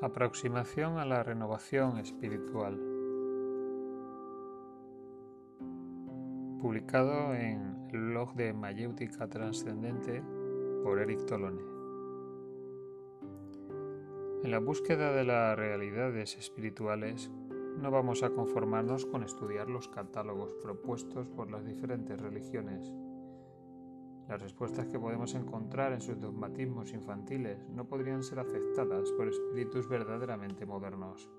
Aproximación a la renovación espiritual. Publicado en el blog de Mayéutica Trascendente por Eric Tolone. En la búsqueda de las realidades espirituales, no vamos a conformarnos con estudiar los catálogos propuestos por las diferentes religiones las respuestas que podemos encontrar en sus dogmatismos infantiles no podrían ser aceptadas por espíritus verdaderamente modernos.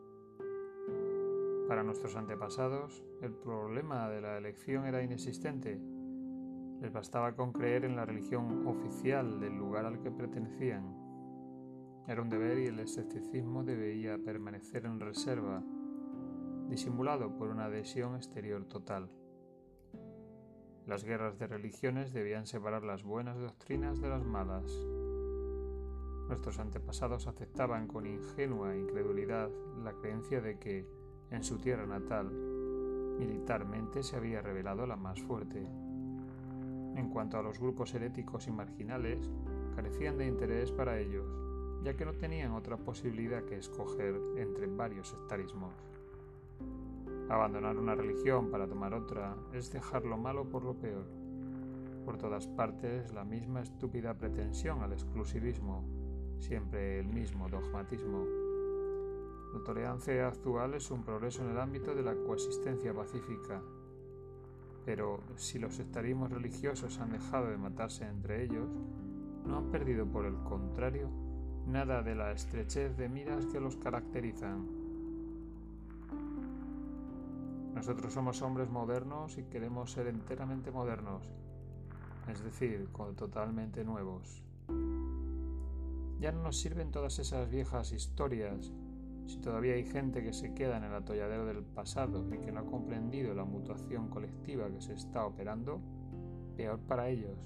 Para nuestros antepasados, el problema de la elección era inexistente. Les bastaba con creer en la religión oficial del lugar al que pertenecían. Era un deber y el escepticismo debía permanecer en reserva, disimulado por una adhesión exterior total. Las guerras de religiones debían separar las buenas doctrinas de las malas. Nuestros antepasados aceptaban con ingenua incredulidad la creencia de que, en su tierra natal, militarmente se había revelado la más fuerte. En cuanto a los grupos heréticos y marginales, carecían de interés para ellos, ya que no tenían otra posibilidad que escoger entre varios sectarismos. Abandonar una religión para tomar otra es dejar lo malo por lo peor. Por todas partes la misma estúpida pretensión al exclusivismo, siempre el mismo dogmatismo. La tolerancia actual es un progreso en el ámbito de la coexistencia pacífica. Pero si los sectarismos religiosos han dejado de matarse entre ellos, no han perdido por el contrario nada de la estrechez de miras que los caracterizan. Nosotros somos hombres modernos y queremos ser enteramente modernos, es decir, totalmente nuevos. Ya no nos sirven todas esas viejas historias si todavía hay gente que se queda en el atolladero del pasado y que no ha comprendido la mutuación colectiva que se está operando, peor para ellos.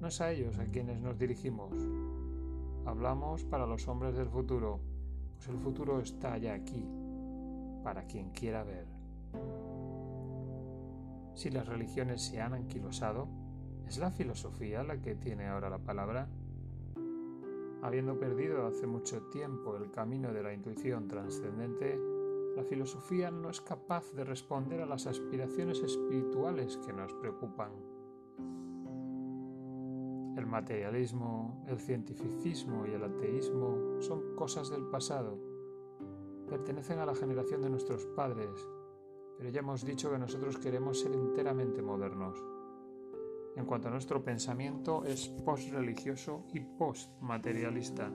No es a ellos a quienes nos dirigimos. Hablamos para los hombres del futuro, pues el futuro está ya aquí, para quien quiera ver. Si las religiones se han anquilosado, ¿es la filosofía la que tiene ahora la palabra? Habiendo perdido hace mucho tiempo el camino de la intuición trascendente, la filosofía no es capaz de responder a las aspiraciones espirituales que nos preocupan. El materialismo, el cientificismo y el ateísmo son cosas del pasado. Pertenecen a la generación de nuestros padres pero ya hemos dicho que nosotros queremos ser enteramente modernos. En cuanto a nuestro pensamiento, es post-religioso y post-materialista.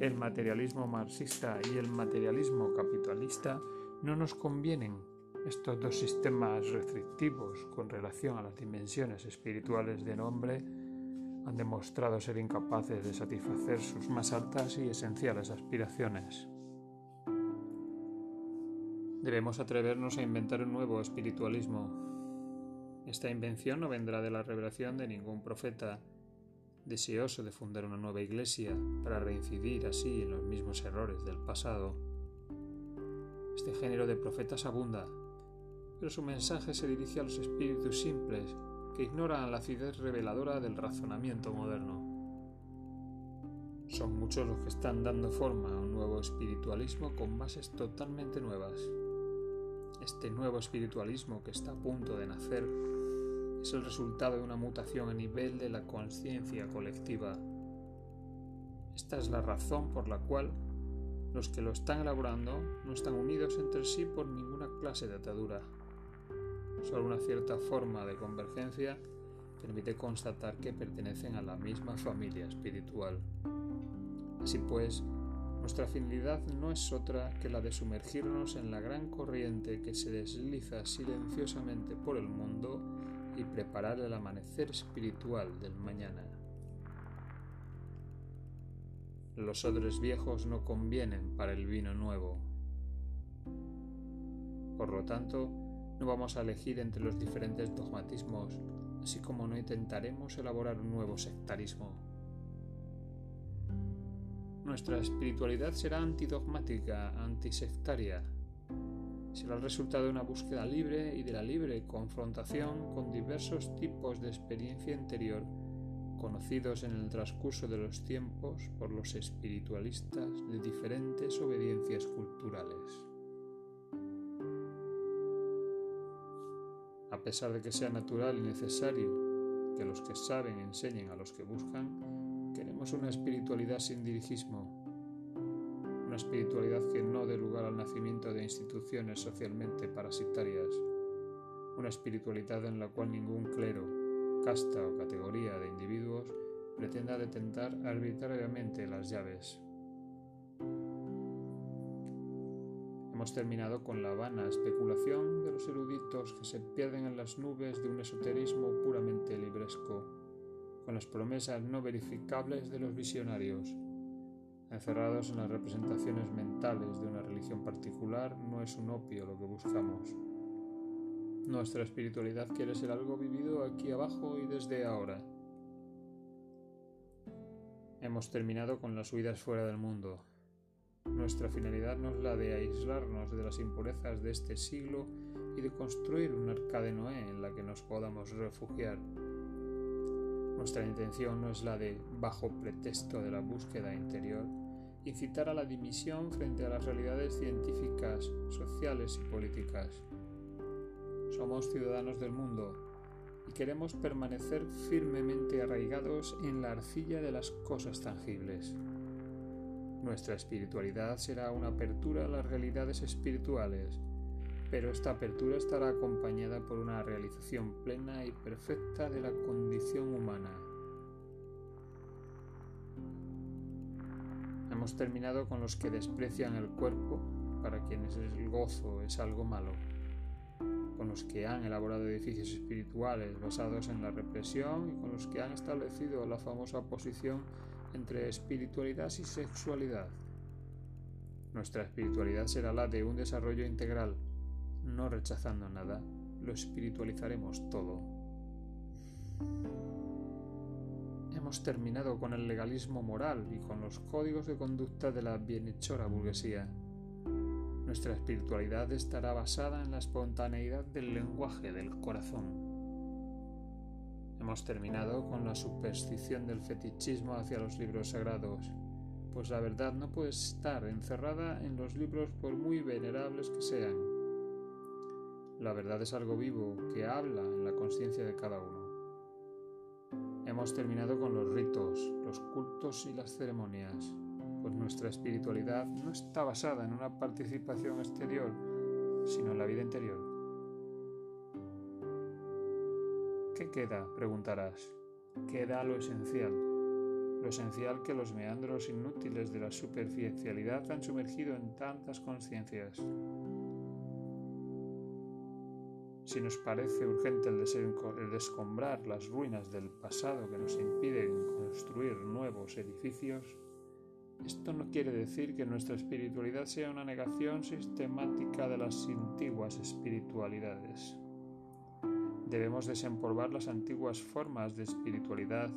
El materialismo marxista y el materialismo capitalista no nos convienen. Estos dos sistemas restrictivos con relación a las dimensiones espirituales del hombre han demostrado ser incapaces de satisfacer sus más altas y esenciales aspiraciones. Debemos atrevernos a inventar un nuevo espiritualismo. Esta invención no vendrá de la revelación de ningún profeta deseoso de fundar una nueva iglesia para reincidir así en los mismos errores del pasado. Este género de profetas abunda, pero su mensaje se dirige a los espíritus simples que ignoran la acidez reveladora del razonamiento moderno. Son muchos los que están dando forma a un nuevo espiritualismo con bases totalmente nuevas. Este nuevo espiritualismo que está a punto de nacer es el resultado de una mutación a nivel de la conciencia colectiva. Esta es la razón por la cual los que lo están elaborando no están unidos entre sí por ninguna clase de atadura. Solo una cierta forma de convergencia permite constatar que pertenecen a la misma familia espiritual. Así pues, nuestra finalidad no es otra que la de sumergirnos en la gran corriente que se desliza silenciosamente por el mundo y preparar el amanecer espiritual del mañana. Los odres viejos no convienen para el vino nuevo. Por lo tanto, no vamos a elegir entre los diferentes dogmatismos, así como no intentaremos elaborar un nuevo sectarismo. Nuestra espiritualidad será antidogmática, antisectaria. Será el resultado de una búsqueda libre y de la libre confrontación con diversos tipos de experiencia interior conocidos en el transcurso de los tiempos por los espiritualistas de diferentes obediencias culturales. A pesar de que sea natural y necesario que los que saben enseñen a los que buscan, queremos una espiritualidad sin dirigismo, una espiritualidad que no dé lugar al nacimiento de instituciones socialmente parasitarias, una espiritualidad en la cual ningún clero, casta o categoría de individuos pretenda detentar arbitrariamente las llaves. Hemos terminado con la vana especulación de los eruditos que se pierden en las nubes de un esoterismo puramente libresco, con las promesas no verificables de los visionarios. Encerrados en las representaciones mentales de una religión particular, no es un opio lo que buscamos. Nuestra espiritualidad quiere ser algo vivido aquí abajo y desde ahora. Hemos terminado con las huidas fuera del mundo. Nuestra finalidad no es la de aislarnos de las impurezas de este siglo y de construir un arca de Noé en la que nos podamos refugiar. Nuestra intención no es la de, bajo pretexto de la búsqueda interior, incitar a la dimisión frente a las realidades científicas, sociales y políticas. Somos ciudadanos del mundo y queremos permanecer firmemente arraigados en la arcilla de las cosas tangibles. Nuestra espiritualidad será una apertura a las realidades espirituales, pero esta apertura estará acompañada por una realización plena y perfecta de la condición humana. Hemos terminado con los que desprecian el cuerpo, para quienes el gozo es algo malo con los que han elaborado edificios espirituales basados en la represión y con los que han establecido la famosa oposición entre espiritualidad y sexualidad. Nuestra espiritualidad será la de un desarrollo integral, no rechazando nada, lo espiritualizaremos todo. Hemos terminado con el legalismo moral y con los códigos de conducta de la bienhechora burguesía. Nuestra espiritualidad estará basada en la espontaneidad del lenguaje del corazón. Hemos terminado con la superstición del fetichismo hacia los libros sagrados, pues la verdad no puede estar encerrada en los libros por muy venerables que sean. La verdad es algo vivo que habla en la conciencia de cada uno. Hemos terminado con los ritos, los cultos y las ceremonias pues nuestra espiritualidad no está basada en una participación exterior, sino en la vida interior. ¿Qué queda? preguntarás. Queda lo esencial, lo esencial que los meandros inútiles de la superficialidad han sumergido en tantas conciencias. Si nos parece urgente el, descombrar las ruinas del pasado que nos impiden construir nuevos edificios, esto no quiere decir que nuestra espiritualidad sea una negación sistemática de las antiguas espiritualidades. Debemos desempolvar las antiguas formas de espiritualidad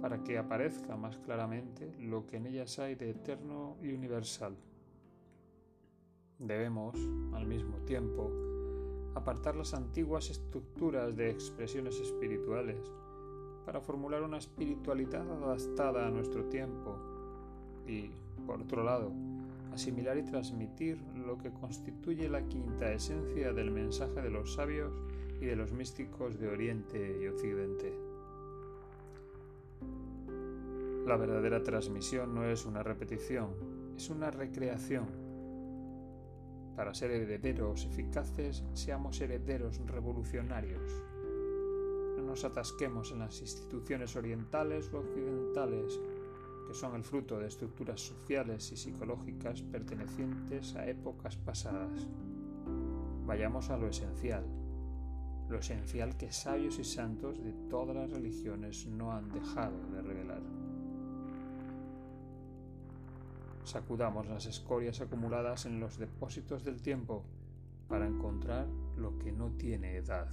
para que aparezca más claramente lo que en ellas hay de eterno y universal. Debemos, al mismo tiempo, apartar las antiguas estructuras de expresiones espirituales para formular una espiritualidad adaptada a nuestro tiempo y, por otro lado, asimilar y transmitir lo que constituye la quinta esencia del mensaje de los sabios y de los místicos de Oriente y Occidente. La verdadera transmisión no es una repetición, es una recreación. Para ser herederos eficaces, seamos herederos revolucionarios. No nos atasquemos en las instituciones orientales o occidentales que son el fruto de estructuras sociales y psicológicas pertenecientes a épocas pasadas. Vayamos a lo esencial, lo esencial que sabios y santos de todas las religiones no han dejado de revelar. Sacudamos las escorias acumuladas en los depósitos del tiempo para encontrar lo que no tiene edad.